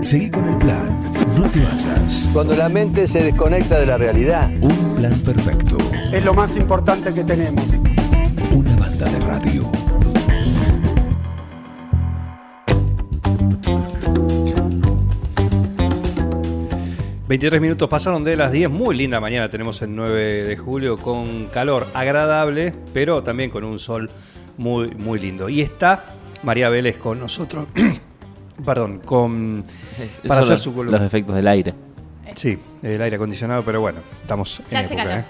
Seguí con el plan. No te basas. Cuando la mente se desconecta de la realidad. Un plan perfecto. Es lo más importante que tenemos. Una banda de radio. ...23 minutos pasaron de las 10... ...muy linda mañana tenemos el 9 de julio... ...con calor agradable... ...pero también con un sol muy, muy lindo... ¿Y está María Vélez con nosotros? Perdón, con... Para hacer su Los efectos del aire. Sí, el aire acondicionado, pero bueno, estamos Ya en época, calor. ¿eh?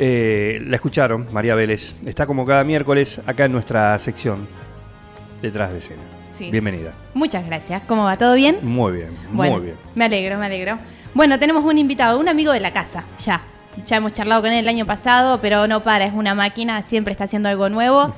Eh, La escucharon, María Vélez. Está como cada miércoles acá en nuestra sección Detrás de escena. Sí. Bienvenida. Muchas gracias. ¿Cómo va? ¿Todo bien? Muy bien, Bueno, muy bien. Me alegro, me alegro. Bueno, tenemos un invitado, un amigo de la casa, ya. Ya hemos charlado con él el año pasado, pero no para, es una máquina, siempre está haciendo algo nuevo.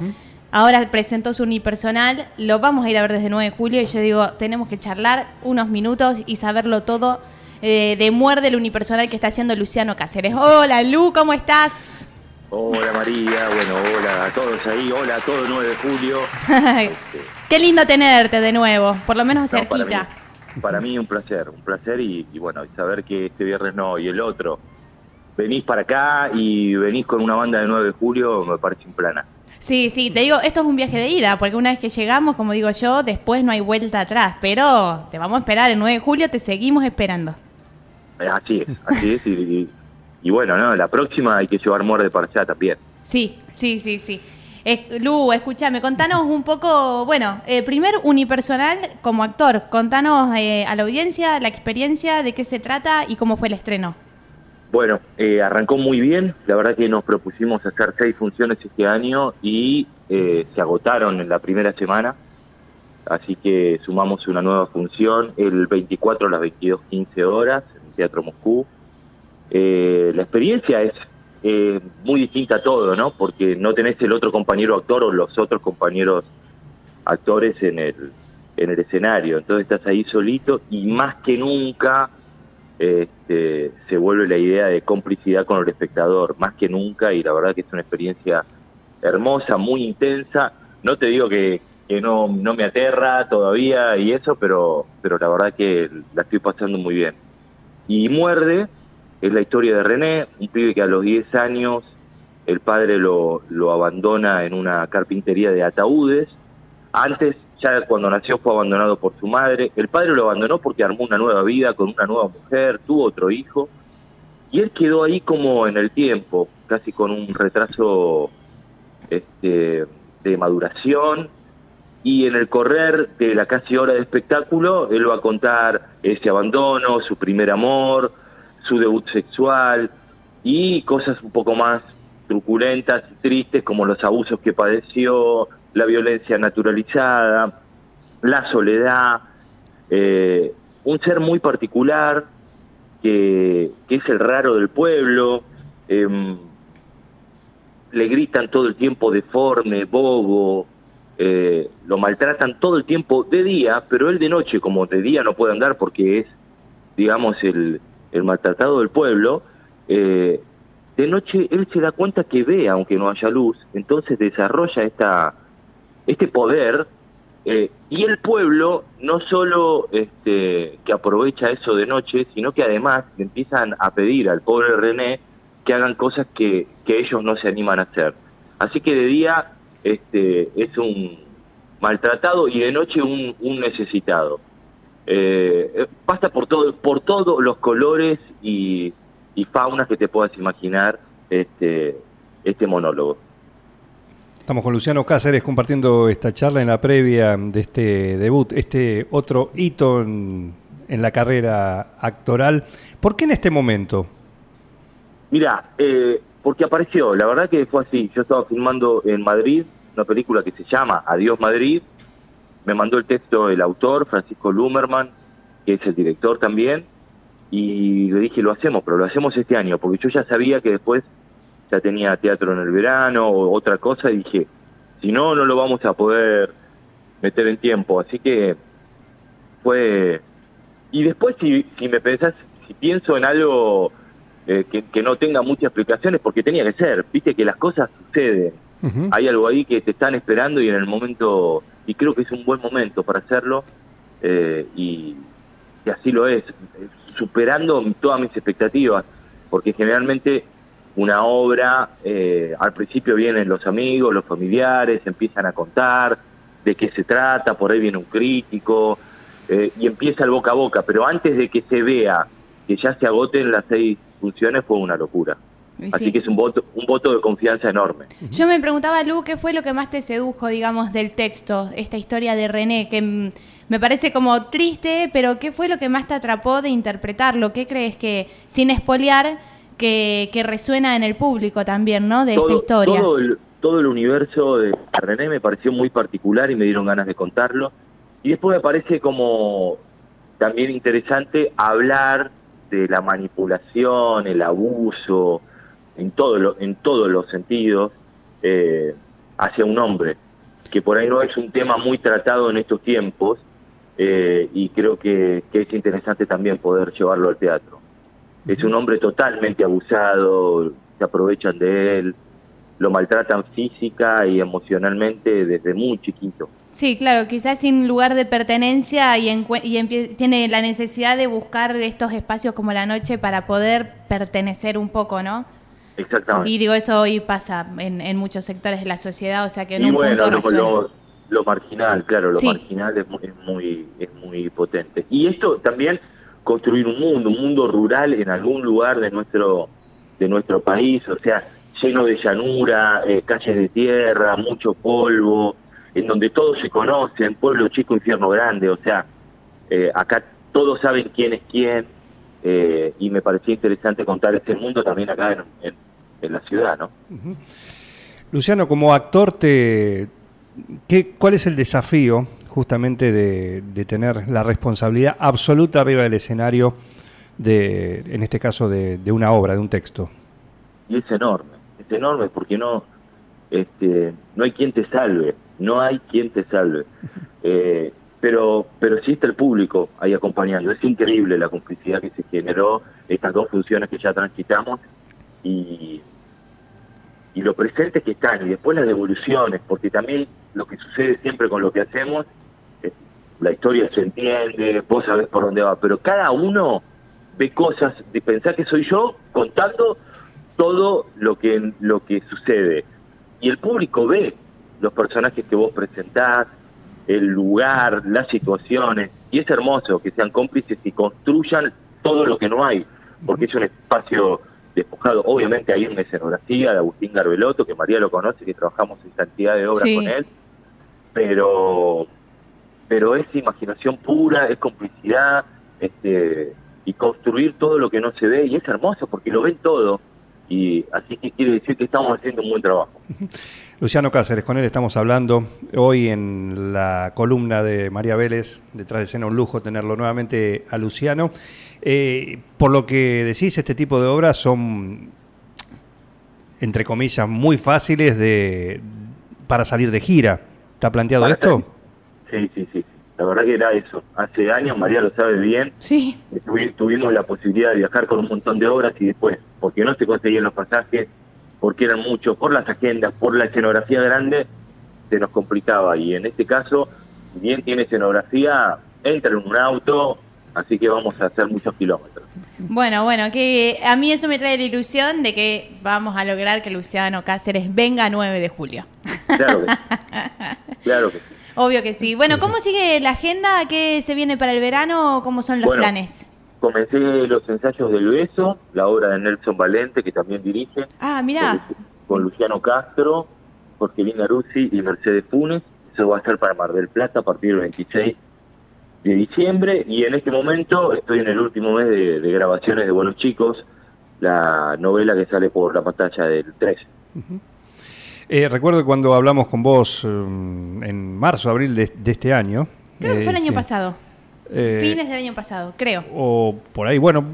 Ahora presentó su unipersonal, lo vamos a ir a ver desde 9 de julio y yo digo, tenemos que charlar unos minutos y saberlo todo eh, de muerde el unipersonal que está haciendo Luciano Cáceres. Hola Lu, ¿cómo estás? Hola María, bueno, hola a todos ahí, hola a todo el 9 de julio. Qué lindo tenerte de nuevo, por lo menos No, para, mí, cerquita. para mí un placer, un placer y, y bueno, saber que este viernes no y el otro venís para acá y venís con una banda de 9 de julio, me parece un plana. Sí, sí, te digo, esto es un viaje de ida, porque una vez que llegamos, como digo yo, después no hay vuelta atrás, pero te vamos a esperar el 9 de julio, te seguimos esperando. Eh, Así es, así es y, y- y bueno, no, la próxima hay que llevar muerde para allá también. Sí, sí, sí, sí. Es- Lu, escúchame, contanos un poco, bueno, eh, primer unipersonal como actor, contanos eh, a la audiencia la experiencia, de qué se trata y cómo fue el estreno. Bueno, eh, arrancó muy bien. La verdad que nos propusimos hacer seis funciones este año y eh, se agotaron en la primera semana. Así que sumamos una nueva función el 24 a las 22.15 horas en el Teatro Moscú. Eh, la experiencia es eh, muy distinta a todo, ¿no? Porque no tenés el otro compañero actor o los otros compañeros actores en el, en el escenario. Entonces estás ahí solito y más que nunca este, se vuelve la idea de complicidad con el espectador, más que nunca, y la verdad que es una experiencia hermosa, muy intensa. No te digo que, que no, no me aterra todavía y eso, pero, pero la verdad que la estoy pasando muy bien. Y Muerde es la historia de René, un pibe que a los 10 años el padre lo, lo abandona en una carpintería de ataúdes. Antes, ya cuando nació, fue abandonado por su madre. El padre lo abandonó porque armó una nueva vida con una nueva mujer, tuvo otro hijo. Y él quedó ahí como en el tiempo, casi con un retraso este, de maduración. Y en el correr de la casi hora de espectáculo, él va a contar ese abandono, su primer amor, su debut sexual y cosas un poco más truculentas y tristes como los abusos que padeció, la violencia naturalizada, la soledad, eh, un ser muy particular que, es el raro del pueblo, em, le gritan todo el tiempo deforme, bobo, eh, lo maltratan todo el tiempo de día, pero él de noche, como de día no puede andar porque es, digamos, el, el maltratado del pueblo, eh, de noche él se da cuenta que ve aunque no haya luz, entonces desarrolla esta, este poder eh, y el pueblo no solo este, que aprovecha eso de noche, sino que además empiezan a pedir al pobre René que hagan cosas que, que ellos no se animan a hacer. Así que de día este, es un maltratado y de noche un, un necesitado. Eh, eh, pasa por todo, por todos los colores y, y faunas que te puedas imaginar este, este monólogo. Estamos con Luciano Cáceres compartiendo esta charla en la previa de este debut, este otro hito en, la carrera actoral. ¿Por qué en este momento? Mira, eh, porque apareció, la verdad que fue así. Yo estaba filmando en Madrid una película que se llama Adiós Madrid. Me mandó el texto el autor, Francisco Lumerman, que es el director también. Y le dije, lo hacemos, pero lo hacemos este año, porque yo ya sabía que después ya tenía teatro en el verano o otra cosa. Y dije, si no, no lo vamos a poder meter en tiempo. Así que fue... Y después, si, si me pensás, si pienso en algo eh, que, que no tenga muchas explicaciones, porque tenía que ser, viste que las cosas suceden. Hay algo ahí que te están esperando y en el momento, y creo que es un buen momento para hacerlo, eh, y, y así lo es, superando todas mis expectativas, porque generalmente una obra, eh, al principio vienen los amigos, los familiares, empiezan a contar de qué se trata, por ahí viene un crítico, eh, y empieza el boca a boca, pero antes de que se vea que ya se agoten las seis funciones fue una locura. Así que es un voto, un voto de confianza enorme. Yo me preguntaba, Lu, ¿qué fue lo que más te sedujo, digamos, del texto, esta historia de René, que me parece como triste, pero ¿qué fue lo que más te atrapó de interpretarlo? ¿Qué crees que, sin espolear, que, resuena en el público también, ¿no? De esta historia. Todo el, todo el universo de René me pareció muy particular y me dieron ganas de contarlo. Y después me parece como también interesante hablar de la manipulación, el abuso, en, todo en todos los sentidos, eh, hacia un hombre, que por ahí no es un tema muy tratado en estos tiempos, eh, y creo que, es interesante también poder llevarlo al teatro. Es un hombre totalmente abusado, se aprovechan de él, lo maltratan física y emocionalmente desde muy chiquito. Sí, claro, quizás sin lugar de pertenencia y, y tiene la necesidad de buscar estos espacios como la noche para poder pertenecer un poco, ¿no? Exactamente. Y digo, eso hoy pasa en, muchos sectores de la sociedad, o sea que en y un bueno, punto lo, lo, marginal, claro, lo marginal es muy, es muy, potente. Y esto también construir un mundo, un mundo rural en algún lugar de nuestro de nuestro país, o sea, lleno de llanura, eh, calles de tierra, mucho polvo, en donde todos se conocen, pueblo chico, infierno grande, o sea, eh, acá todos saben quién es quién, eh, y me parecía interesante contar este mundo también acá en, en la ciudad, ¿no? Luciano, como actor, te, ¿qué, ¿cuál es el desafío justamente de, tener la responsabilidad absoluta arriba del escenario, de, en este caso de, una obra, de un texto? Y es enorme, es enorme porque no, este, no hay quien te salve, no hay quien te salve. Eh, pero pero sí está el público ahí acompañando. Es increíble la complicidad que se generó, estas dos funciones que ya transitamos y, y lo presentes que están, y después las devoluciones, porque también lo que sucede siempre con lo que hacemos, la historia se entiende, vos sabés por dónde va, pero cada uno ve cosas, de pensar que soy yo contando todo lo que, lo que sucede. Y el público ve los personajes que vos presentás, el lugar, las situaciones, y es hermoso que sean cómplices y construyan todo lo que no hay, porque es un espacio despojado. Obviamente hay una escenografía de Agustín Garbelotto, que María lo conoce, que trabajamos en cantidad de obras con él, pero pero es imaginación pura, es complicidad, este, y construir todo lo que no se ve, y es hermoso porque lo ven todo, y así que quiere decir que estamos haciendo un buen trabajo. Luciano Cáceres, con él estamos hablando hoy en la columna de María Vélez, detrás de escena un lujo tenerlo nuevamente a Luciano. Eh, por lo que decís, este tipo de obras son, entre comillas, muy fáciles de para salir de gira. ¿Está planteado esto? Sí, sí, sí. La verdad que era eso. Hace años, María lo sabe bien, sí. tuvimos la posibilidad de viajar con un montón de obras y después, porque no se conseguían los pasajes, porque eran muchos, por las agendas, por la escenografía grande, se nos complicaba. Y en este caso, bien tiene escenografía, entra en un auto, así que vamos a hacer muchos kilómetros. Bueno, bueno, que a mí eso me trae la ilusión de que vamos a lograr que Luciano Cáceres venga 9 de julio. Claro que sí. Claro que sí. Obvio que sí. Bueno, ¿cómo sigue la agenda? ¿Qué se viene para el verano? ¿Cómo son los planes? Comencé los ensayos del Beso, la obra de Nelson Valente, que también dirige. Ah, mira. Con, Luciano Castro, Jorgelina Ruzzi y Mercedes Funes. Eso va a ser para Mar del Plata a partir del 26 de diciembre. Y en este momento estoy en el último mes de, grabaciones de Buenos Chicos, la novela que sale por la pantalla del 3. Eh, recuerdo cuando hablamos con vos mm, en marzo, abril de, este año. Creo que fue el año pasado. Eh, Fines del año pasado, creo. O por ahí, bueno.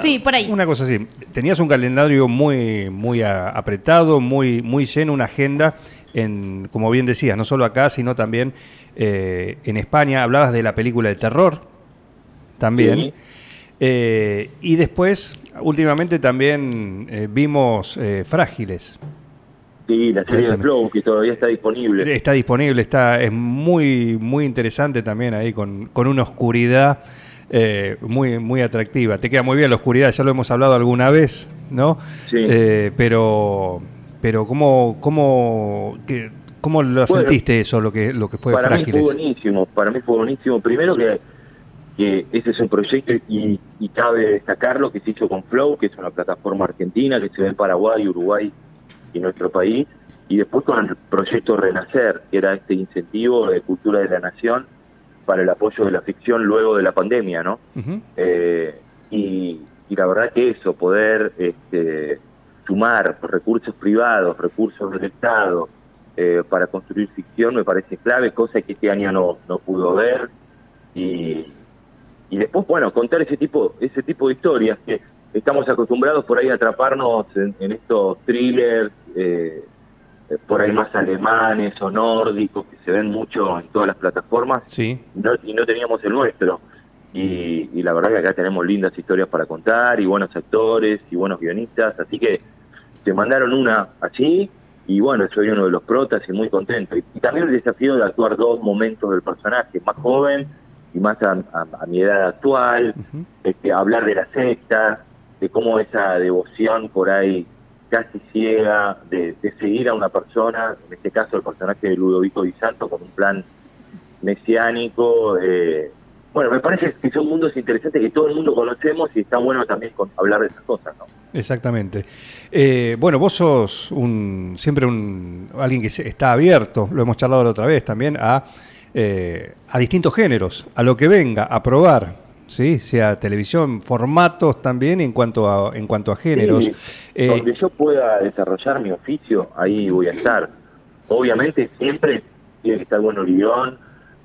Sí, por ahí. Una cosa así. Tenías un calendario muy, muy apretado, muy, muy lleno, una agenda, en, como bien decías, no solo acá, sino también eh, en España. Hablabas de la película de terror también. y después, últimamente también vimos Frágiles. Sí, la serie de Flow, que todavía está disponible. Está disponible, está, es muy, muy interesante también ahí, con, con una oscuridad eh, muy, muy atractiva. Te queda muy bien la oscuridad, ya lo hemos hablado alguna vez, ¿no? Sí. Eh, pero, pero ¿cómo, cómo, que, cómo lo sentiste eso, lo que, lo que fue para Frágiles? Mí fue buenísimo, para mí fue buenísimo. Primero que, que ese es un proyecto y, y cabe destacarlo que se hizo con Flow, que es una plataforma argentina que se ve en Paraguay, Uruguay y nuestro país. Y después con el proyecto Renacer, que era este incentivo de cultura de la nación para el apoyo de la ficción luego de la pandemia, ¿no? Eh, y, y la verdad que eso, poder este, sumar recursos privados, recursos del Estado eh, para construir ficción me parece clave, cosa que este año no, no pudo ver. Y, y después, bueno, contar ese tipo, ese tipo de historias que estamos acostumbrados por ahí a atraparnos en, en estos thrillers, eh, eh, por ahí más alemanes o nórdicos, que se ven mucho en todas las plataformas Sí. no, y no teníamos el nuestro. Y, y la verdad que acá tenemos lindas historias para contar y buenos actores y buenos guionistas, así que te mandaron una así y bueno, soy uno de los protas y muy contento. Y, y también el desafío de actuar dos momentos del personaje, más joven y más a, a- a mi edad actual, este, hablar de la secta, de cómo esa devoción por ahí casi ciega de, seguir a una persona, en este caso el personaje de Ludovico Di Santo, con un plan mesiánico. eh, bueno, me parece que son mundos interesantes que todo el mundo conocemos y está bueno también con- hablar de esas cosas, ¿no? Exactamente. Eh, bueno, vos sos un, siempre un, alguien que está abierto, lo hemos charlado la otra vez también, a, eh, a distintos géneros, a lo que venga, a probar, ¿sí? sea televisión, formatos también en cuanto a, en cuanto a géneros. Sí, Eh, donde yo pueda desarrollar mi oficio, ahí voy a estar. Obviamente siempre tiene que estar bueno el guion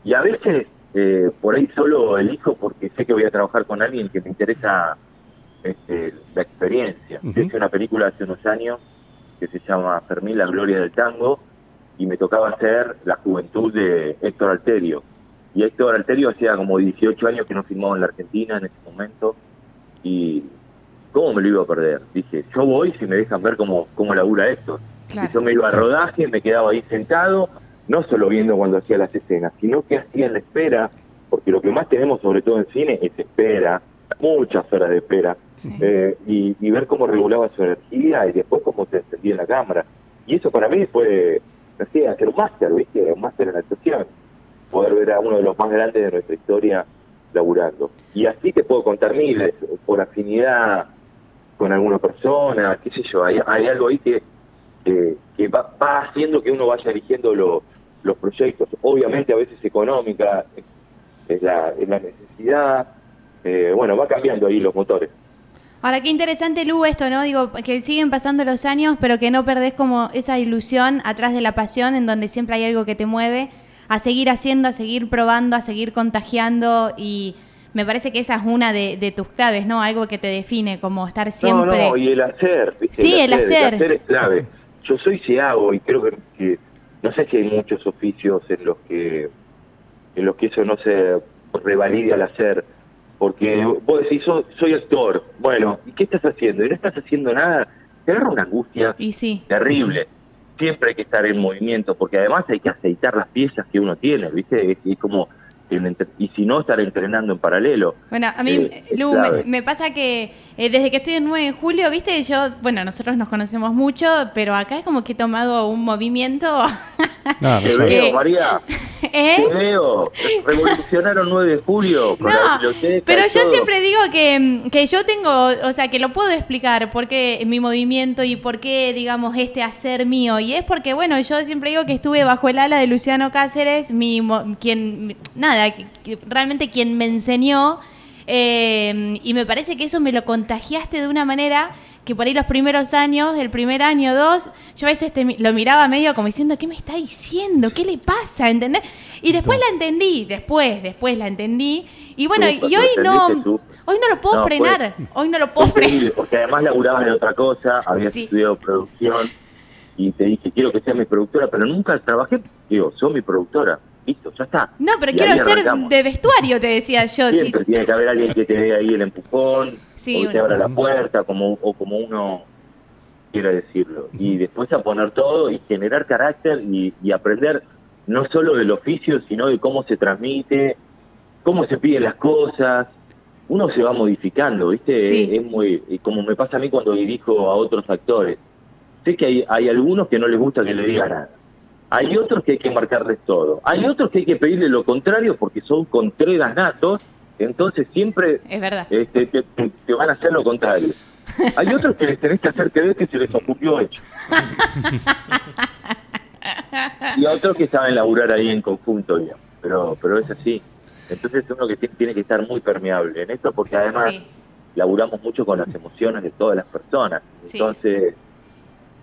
y a veces eh, por ahí solo elijo porque sé que voy a trabajar con alguien que me interesa este, la experiencia. Yo hice una película hace unos años que se llama Fermín, la gloria del tango y me tocaba hacer la juventud de Héctor Alterio. Y Héctor Alterio hacía como 18 años que no filmaba en la Argentina en ese momento y ¿cómo me lo iba a perder? Dije, yo voy si me dejan ver cómo, cómo labura esto. Claro. Y yo me iba a rodaje, me quedaba ahí sentado, no solo viendo cuando hacía las escenas, sino que hacía en la espera, porque lo que más tenemos sobre todo en cine es espera, muchas horas de espera, eh, y, y ver cómo regulaba su energía y después cómo se encendía en la cámara. Y eso para mí fue, no sé, hacer un máster, ¿viste? Un máster en actuación. Poder ver a uno de los más grandes de nuestra historia laburando. Y así te puedo contar miles, por afinidad con alguna persona, qué sé yo, hay, algo ahí que, que, va, va haciendo que uno vaya eligiendo lo- los proyectos. Obviamente a veces económica es, es la, es la necesidad, eh, bueno, va cambiando ahí los motores. Ahora, qué interesante, Lu, esto, ¿no? Digo, que siguen pasando los años, pero que no perdés como esa ilusión atrás de la pasión, en donde siempre hay algo que te mueve, a seguir haciendo, a seguir probando, a seguir contagiando, y me parece que esa es una de, de tus claves, ¿no? Algo que te define, como estar siempre... No, no, y el hacer, ¿viste? Sí, el hacer. El hacer es clave. Yo soy ciago y creo que, que no sé si hay muchos oficios en los que en los que eso no se revalide al hacer. Porque vos decís, soy, soy actor. Bueno, ¿y qué estás haciendo? Y no estás haciendo nada. Te agarra una angustia Y sí. terrible. Siempre hay que estar en movimiento, porque además hay que aceitar las piezas que uno tiene, ¿viste? Es, es como, y si no, estar entrenando en paralelo. Bueno, a mí, Eh, es Lu, me pasa que eh, desde que estoy en 9 de julio, viste, yo, bueno, nosotros nos conocemos mucho, pero acá es como que he tomado un movimiento. no, no Te veo, ¿Qué? María. ¿Eh? Te veo. Revolucionaron 9 de julio con la No, biblioteca. pero yo todo. siempre digo que, mm, que yo tengo, o sea, que lo puedo explicar por qué mi movimiento y por qué, digamos, este hacer mío. Y es porque, bueno, yo siempre digo que estuve bajo el ala de Luciano Cáceres, mi, mo- quien, nada, realmente quien me enseñó. eh, y me parece que eso me lo contagiaste de una manera que por ahí los primeros años, el primer año, dos, yo a veces te lo miraba medio como diciendo, ¿qué me está diciendo? ¿Qué le pasa? ¿Entendés? Y después la entendí, después, después la entendí. Y bueno, y hoy no, tú. hoy no lo puedo No, frenar, hoy no lo puedo frenar. Porque además laburabas de otra cosa, habías Sí. estudiado producción y te dije, quiero que seas mi productora, pero nunca trabajé. Digo, soy mi productora. Listo, ya está. No, pero Y quiero arrancamos. de vestuario, te decía yo. sí. Siempre tiene que haber alguien que te dé ahí el empujón, Sí, o te abra la puerta, como, o como uno quiera decirlo. Y después a poner todo y generar carácter y, y aprender no solo del oficio, sino de cómo se transmite, cómo se piden las cosas, uno se va modificando, ¿viste? Sí. Es muy, como me pasa a mí cuando dirijo a otros actores. Sé que hay, hay algunos que no les gusta que le diga nada. Hay otros que hay que marcarles todo. Hay otros que hay que pedirle lo contrario porque son contreras natos, entonces siempre Es verdad. este, te, van a hacer lo contrario. Hay otros que les tenés que hacer creer que se les ocurrió hecho. y a otros que saben laburar ahí en conjunto, digamos. Pero, pero es así. Entonces uno que tiene, que estar muy permeable en esto porque además Sí. laburamos mucho con las emociones de todas las personas. Sí. Entonces,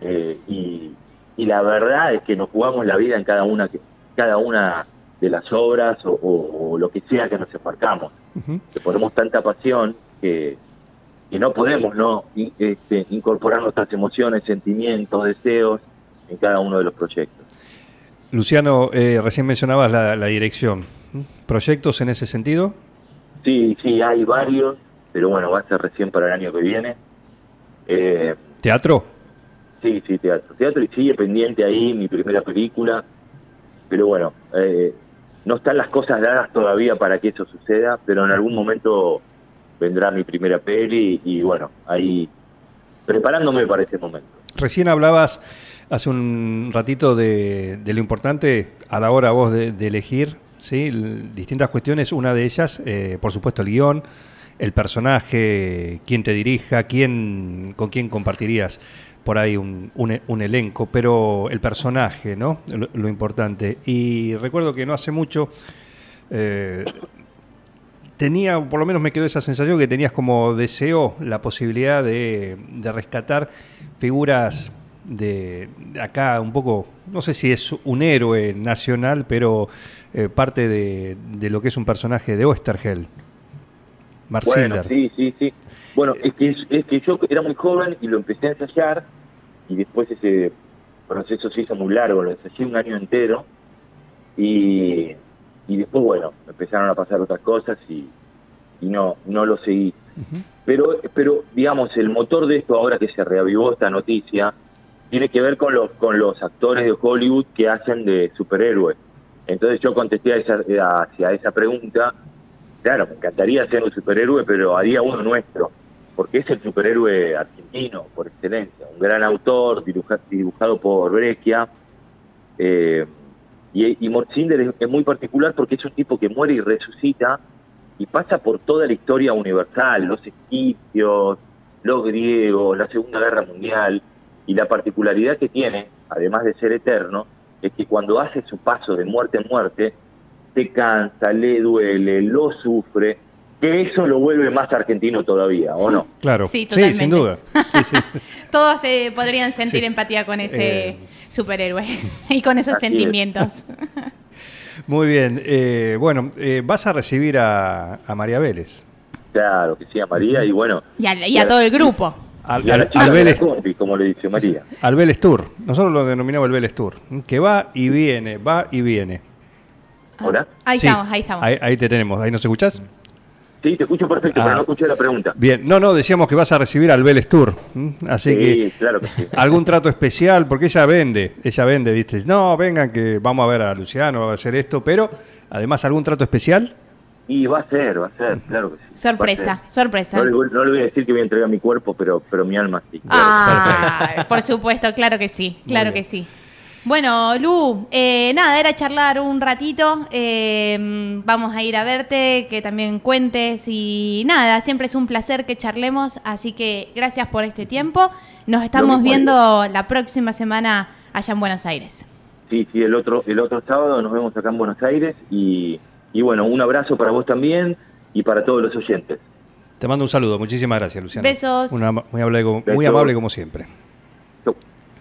eh, y, y la verdad es que nos jugamos la vida en cada una que cada una de las obras o, o- o lo que sea que nos embarcamos. Ujú. Le ponemos tanta pasión que, que no podemos no in- este, incorporar nuestras emociones, sentimientos, deseos en cada uno de los proyectos. Luciano, eh, recién mencionabas la, la dirección. ¿Proyectos en ese sentido? Sí, sí, hay varios, pero bueno, va a ser recién para el año que viene. Eh, ¿Teatro? Sí, sí, teatro. Teatro y sigue pendiente ahí mi primera película. Pero bueno, eh, no están las cosas dadas todavía para que eso suceda, pero en algún momento vendrá mi primera peli y bueno, ahí preparándome para ese momento. Recién hablabas hace un ratito de, de lo importante a la hora vos de, de elegir ¿sí? Distintas cuestiones. Una de ellas, eh, por supuesto, el guion, el personaje, quién te dirija, quién, con quién compartirías por ahí un, un- elenco, pero el personaje, ¿no? Lo, importante. Y recuerdo que no hace mucho eh, tenía, por lo menos me quedó esa sensación que tenías como deseo la posibilidad de, rescatar figuras de, acá un poco, no sé si es un héroe nacional, pero eh, parte de, de lo que es un personaje de Oesterheld. Mark Bueno, sí, sí, sí. Bueno, es que, es, que yo era muy joven y lo empecé a ensayar y después ese proceso se hizo muy largo, lo ensayé un año entero y, y después, bueno, empezaron a pasar otras cosas y, y no, no lo seguí. Pero, pero, digamos, el motor de esto, ahora que se reavivó esta noticia, tiene que ver con los, con los actores de Hollywood que hacen de superhéroes. Entonces yo contesté a esa, hacia esa pregunta, claro, me encantaría ser un superhéroe, pero haría uno nuestro, porque es el superhéroe argentino, por excelencia, un gran autor, dibuja- dibujado por Breccia, eh, y, y es muy particular porque es un tipo que muere y resucita y pasa por toda la historia universal, los egipcios, los griegos, la Segunda Guerra Mundial, y la particularidad que tiene, además de ser eterno, es que cuando hace su paso de muerte en muerte, se cansa, le duele, lo sufre, que eso lo vuelve más argentino todavía, ¿o no? Claro, Sí, totalmente. sin duda. Sí, sí. Todos eh, podrían sentir Sí. empatía con ese Eh. superhéroe y con esos Así es. sentimientos. Muy bien. eh, bueno, eh, vas a recibir a, a María Vélez. Claro, que sí, a María, y bueno, Y a, y a todo el grupo. Al, y a la Vélez, compi, como le dice María. al Vélez Tour. Nosotros lo denominamos el Vélez Tour. Que va y viene, va y viene. ¿Hola? Ahí Sí, estamos, ahí estamos. Ahí, ahí te tenemos. ¿Ahí nos escuchás? Sí, te escucho perfecto, Ah. pero no escuché la pregunta. Bien. No, no, decíamos que vas a recibir al Vélez Tour. ¿m? Así Sí, que claro que sí. algún trato especial, porque ella vende, ella vende, viste, no, vengan que vamos a ver a Luciano, va a hacer esto, pero además algún trato especial. Y va a ser, va a ser, claro que sí. Sorpresa, sorpresa. No le, voy- no le voy a decir que voy a entregar mi cuerpo, pero, pero mi alma sí. claro. Ah, por supuesto, claro que sí, claro que sí. Bueno, Lu, eh, nada, era charlar un ratito. eh, vamos a ir a verte, que también cuentes y nada, siempre es un placer que charlemos, así que gracias por este tiempo. Nos estamos viendo la próxima semana allá en Buenos Aires. Sí, sí, el otro, el otro sábado nos vemos acá en Buenos Aires y, y bueno, un abrazo para vos también y para todos los oyentes. Te mando un saludo, muchísimas gracias, Luciano. Besos. Una- muy, amable, como- muy amable como siempre. Chau.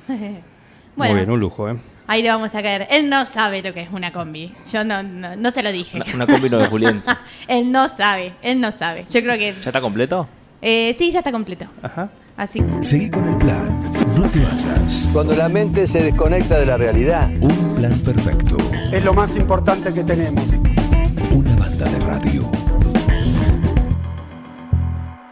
Muy bien, un lujo, ¿eh? ahí le vamos a caer. Él no sabe lo que es una combi. Yo no, no, no se lo dije. Una, una combi no de Juliense. él no sabe, él no sabe. Yo creo que... ¿Ya está completo? eh, sí, ya está completo. Ajá. Así Seguí con el plan. No te basas. Cuando la mente se desconecta de la realidad, Un plan perfecto. Es lo más importante que tenemos. Una banda de radio.